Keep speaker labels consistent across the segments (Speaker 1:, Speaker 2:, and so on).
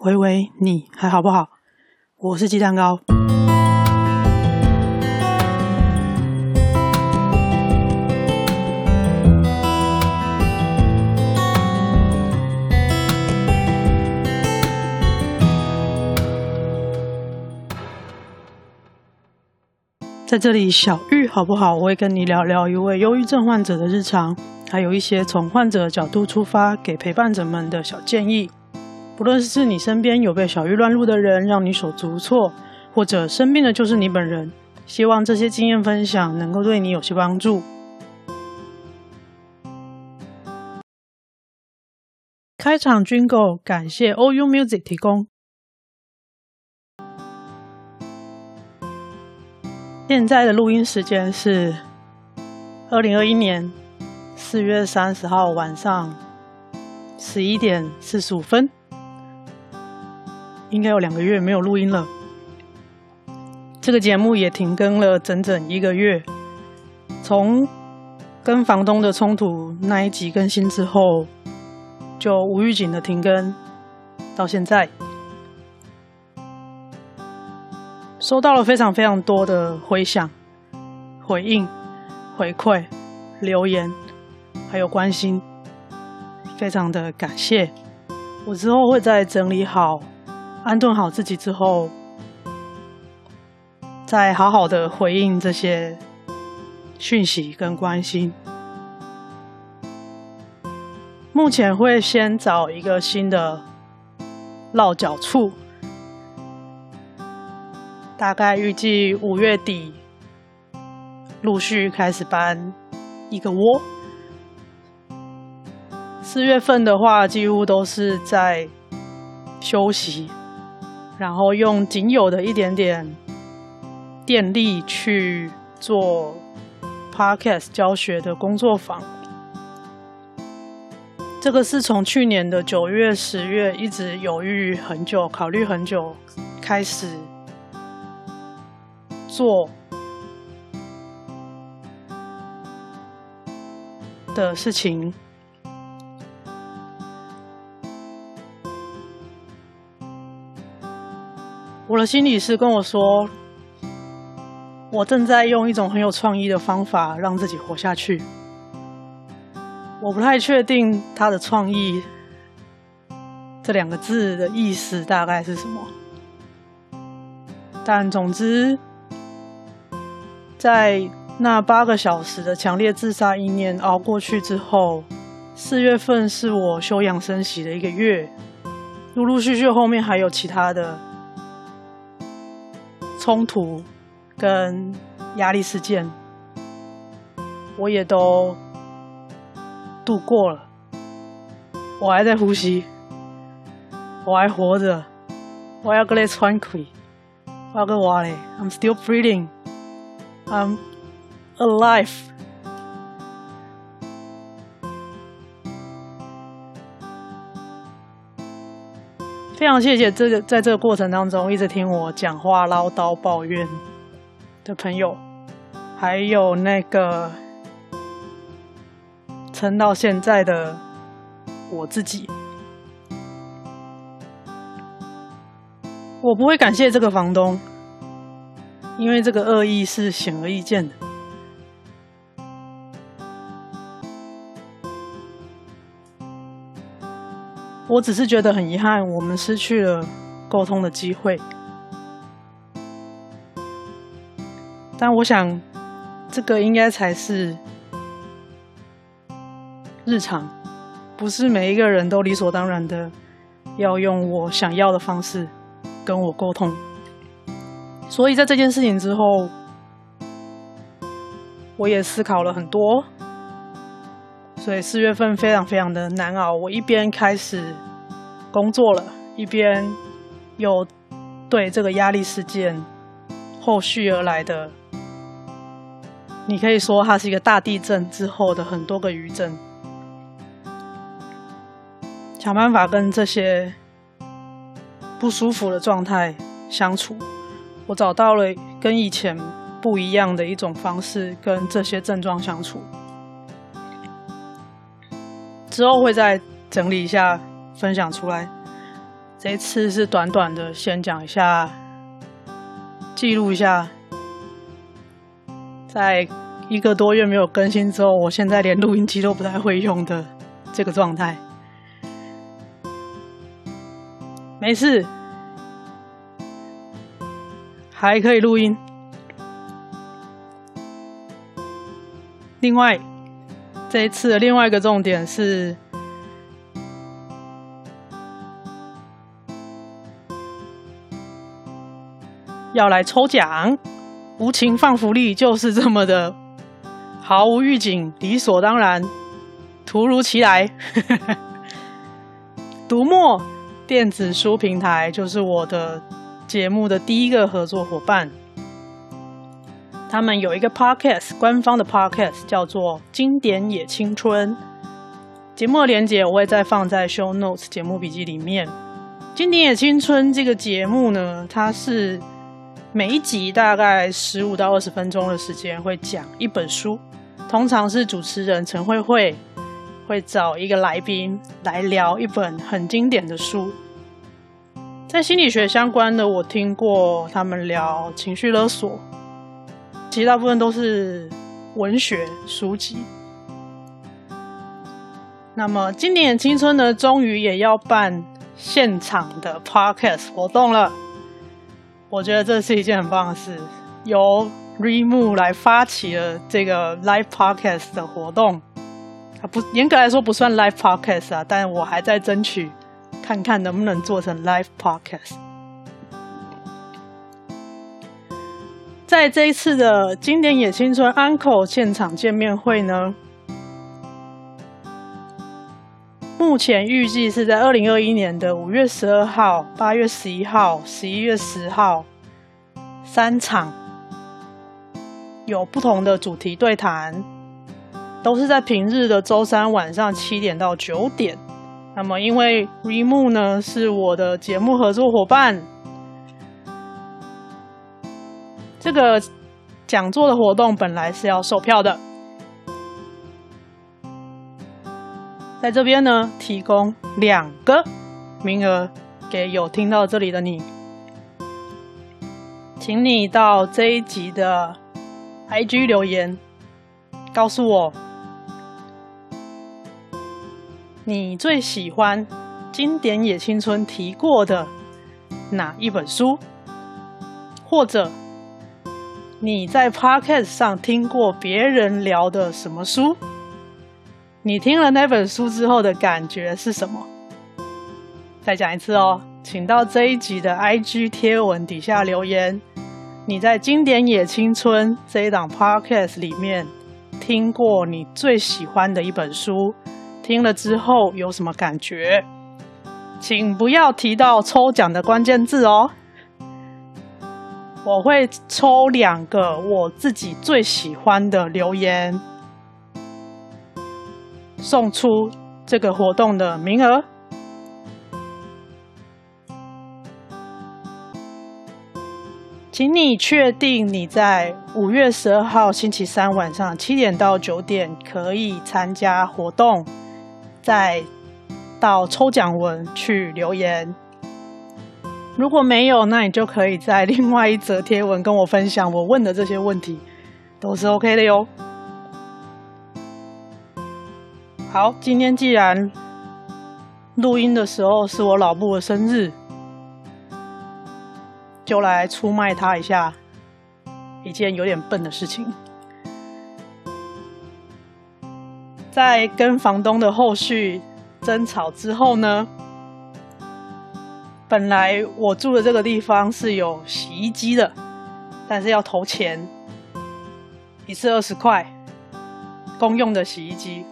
Speaker 1: 喂喂，你还好不好？我是鸡蛋糕。在这里，小玉好不好？我会跟你聊聊一位忧郁症患者的日常，还有一些从患者角度出发，给陪伴者们的小建议。不论是你身边有被小玉乱入的人，让你手足无措，或者生病的就是你本人，希望这些经验分享能够对你有些帮助。开场 Jingle 感谢 OU Music 提供。现在的录音时间是二零二一年四月三十号晚上十一点四十五分。应该有两个月没有录音了，这个节目也停更了整整一个月。从跟房东的冲突那一集更新之后，就无预警的停更，到现在，收到了非常非常多的回响、回应、回馈、留言，还有关心，非常的感谢。我之后会再整理好。安顿好自己之后，再好好的回应这些讯息跟关心。目前会先找一个新的落脚处，大概预计五月底陆续开始搬一个窝。四月份的话，几乎都是在休息。然后用仅有的一点点电力去做 Podcast 教学的工作坊，这个是从去年的九月、十月一直犹豫很久、考虑很久开始做的事情。我的心理师跟我说，我正在用一种很有创意的方法让自己活下去。我不太确定他的创意这两个字的意思大概是什么，但总之，在那八个小时的强烈自杀意念熬过去之后，四月份是我休养生息的一个月，陆陆续续后面还有其他的。冲突跟压力事件，我也都度过了。我还在呼吸，我还活着，我要个来喘气，我要个活嘞。I'm still breathing. I'm alive. 非常谢谢这个在这个过程当中一直听我讲话唠叨抱怨的朋友，还有那个撑到现在的我自己。我不会感谢这个房东，因为这个恶意是显而易见的。我只是觉得很遗憾，我们失去了沟通的机会。但我想，这个应该才是日常，不是每一个人都理所当然的要用我想要的方式跟我沟通。所以在这件事情之后，我也思考了很多。所以四月份非常非常的难熬，我一边开始工作了，一边又对这个压力事件后续而来的，你可以说它是一个大地震之后的很多个余震，想办法跟这些不舒服的状态相处。我找到了跟以前不一样的一种方式跟这些症状相处。之后会再整理一下，分享出来。这一次是短短的，先讲一下，记录一下，在一个多月没有更新之后，我现在连录音机都不太会用的这个状态。没事，还可以录音。另外，这一次的另外一个重点是，要来抽奖，无情放福利就是这么的毫无预警，理所当然，突如其来。读墨电子书平台就是我的节目的第一个合作伙伴。他们有一个 podcast，官方的 podcast 叫做《经典也青春》。节目连结我会再放在 show notes 节目笔记里面。《经典也青春》这个节目呢，它是每一集大概十五到二十分钟的时间，会讲一本书。通常是主持人陈慧慧会找一个来宾来聊一本很经典的书。在心理学相关的，我听过他们聊情绪勒索。其实大部分都是文学书籍。那么，今年青春呢，终于也要办现场的 podcast 活动了。我觉得这是一件很棒的事，由 Remove 来发起了这个 live podcast 的活动。它不严格来说不算 live podcast 啊，但我还在争取，看看能不能做成 live podcast。在这一次的经典野青春 Uncle 现场见面会呢，目前预计是在二零二一年的五月十二号、八月十一号、十一月十号三场，有不同的主题对谈，都是在平日的周三晚上七点到九点。那么，因为 Remo 呢是我的节目合作伙伴。这个讲座的活动本来是要售票的，在这边呢提供两个名额给有听到这里的你，请你到这一集的 IG 留言，告诉我你最喜欢经典野青春提过的哪一本书，或者。你在 Podcast 上听过别人聊的什么书？你听了那本书之后的感觉是什么？再讲一次哦，请到这一集的 IG 贴文底下留言。你在《经典也青春》这一档 Podcast 里面听过你最喜欢的一本书，听了之后有什么感觉？请不要提到抽奖的关键字哦。我会抽两个我自己最喜欢的留言，送出这个活动的名额。请你确定你在五月十二号星期三晚上七点到九点可以参加活动，再到抽奖文去留言。如果没有，那你就可以在另外一则贴文跟我分享我问的这些问题，都是 OK 的哟。好，今天既然录音的时候是我老布的生日，就来出卖他一下，一件有点笨的事情。在跟房东的后续争吵之后呢，本来我住的这个地方是有洗衣机的，但是要投钱，一次二十块，公用的洗衣机。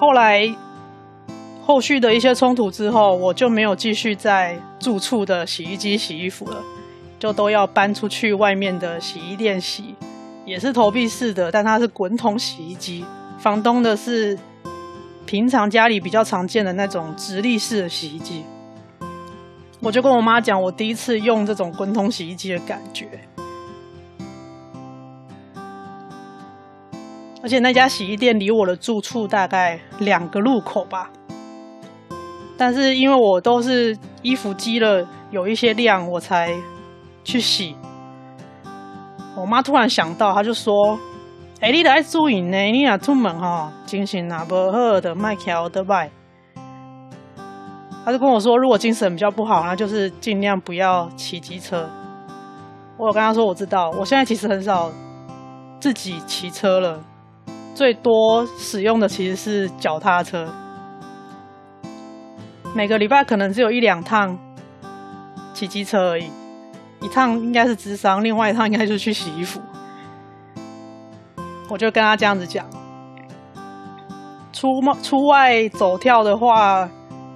Speaker 1: 后来后续的一些冲突之后，我就没有继续在住处的洗衣机洗衣服了，就都要搬出去外面的洗衣店洗，也是投币式的，但它是滚筒洗衣机。房东的是。平常家里比较常见的那种直立式的洗衣机，我就跟我妈讲，我第一次用这种滚筒洗衣机的感觉。而且那家洗衣店离我的住处大概两个路口吧，但是因为我都是衣服积了有一些量，我才去洗。我妈突然想到，她就说：“哎、你得注意呢，你俩出门哈，精神哪不好的，麦桥的麦。”她就跟我说，如果精神比较不好，那就是尽量不要骑机车。我有跟她说，我知道，我现在其实很少自己骑车了，最多使用的其实是脚踏车。每个礼拜可能只有一两趟骑机车而已，一趟应该是智商，另外一趟应该就是去洗衣服。我就跟他这样子讲，出出外走跳的话，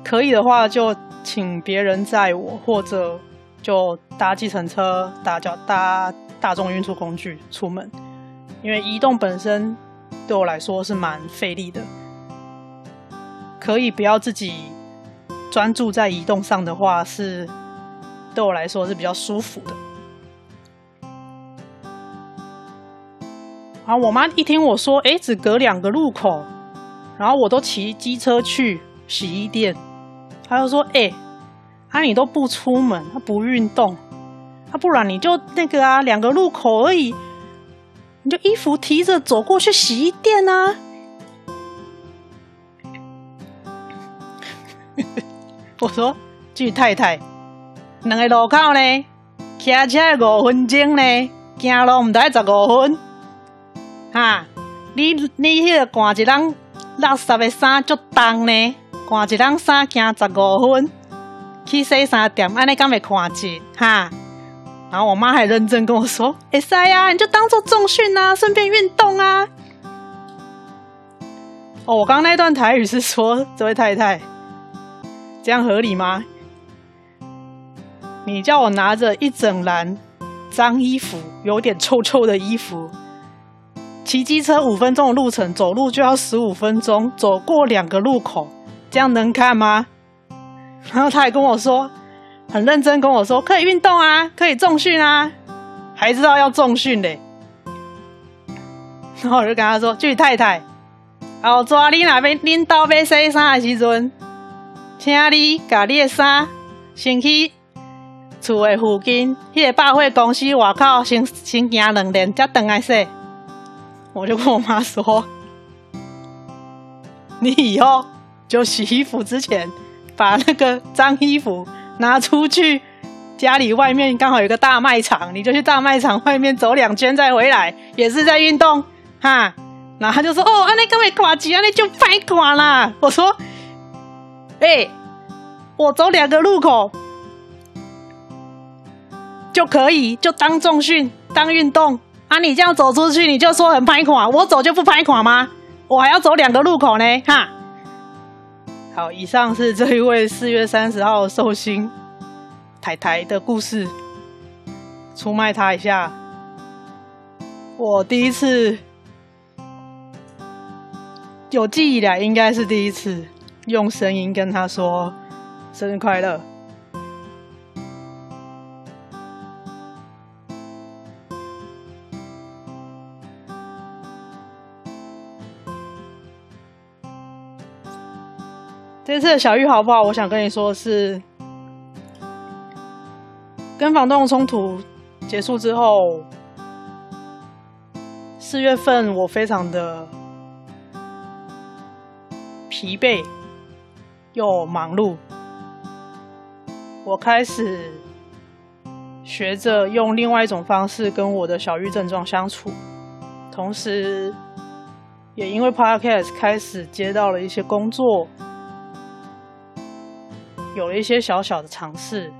Speaker 1: 可以的话就请别人载我，或者就搭计程车、搭脚搭大众运输工具出门，因为移动本身对我来说是蛮费力的，可以不要自己。专注在移动上的话，是对我来说是比较舒服的。然后我妈一听我说，哎，只隔两个路口，然后我都骑机车去洗衣店，她就说，哎，啊你都不出门，她不运动，啊不然你就那个啊，两个路口而已，你就衣服提着走过去洗衣店啊。我说：“巨太太，两个路口呢，骑车五分钟呢，行路唔得十五分。哈，你你迄个换一辆垃圾的衫足重呢，换一辆衫行十五分，去洗衫店，安尼敢会看紧？哈。然后我妈还认真跟我说：会使呀，你就当做重训啊，顺便运动啊。哦，我刚刚那段台语是说这位太太。”这样合理吗？你叫我拿着一整篮脏衣服，有点臭臭的衣服，骑机车五分钟的路程，走路就要十五分钟，走过两个路口，这样能看吗？然后他还跟我说，很认真跟我说，可以运动啊，可以重训啊，还知道要重训嘞。然后我就跟他说，巨太太，后抓你那边领导要洗衫的时阵。请你把你的衫先去厝的附近，迄个百货公司外口先先行两轮，再等来洗。我就跟我妈说：“ 你以后就洗衣服之前，把那个脏衣服拿出去家里外面，刚好有个大卖场，你就去大卖场外面走两圈再回来，也是在运动哈。”然后他就说：“哦，安尼咁会看钱，安尼就拍垮啦。”我说。哎、我走两个路口就可以，就当重训、当运动啊！你这样走出去，你就说很拍垮，我走就不拍垮吗？我还要走两个路口呢，哈！好，以上是这一位四月三十号寿星台台的故事，出卖他一下。我第一次有记忆以来，应该是第一次。用声音跟他说生日快乐。这次的小玉好不好？我想跟你说是，跟房东的冲突结束之后，四月份我非常的疲惫。又忙碌，我开始学着用另外一种方式跟我的小玉症状相处，同时也因为 Podcast 开始接到了一些工作，有了一些小小的尝试。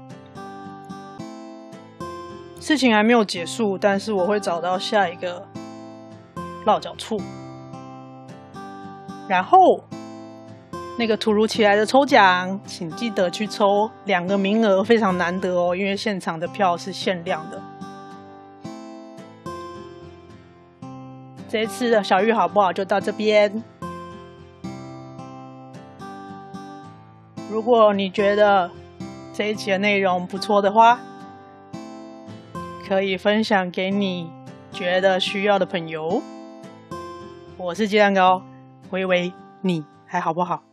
Speaker 1: 事情还没有结束，但是我会找到下一个落脚处，然后。那个突如其来的抽奖，请记得去抽，两个名额非常难得哦，因为现场的票是限量的。这一次的小玉好不好？就到这边。如果你觉得这一集的内容不错的话，可以分享给你觉得需要的朋友。我是鸡蛋糕，喂喂，你还好不好？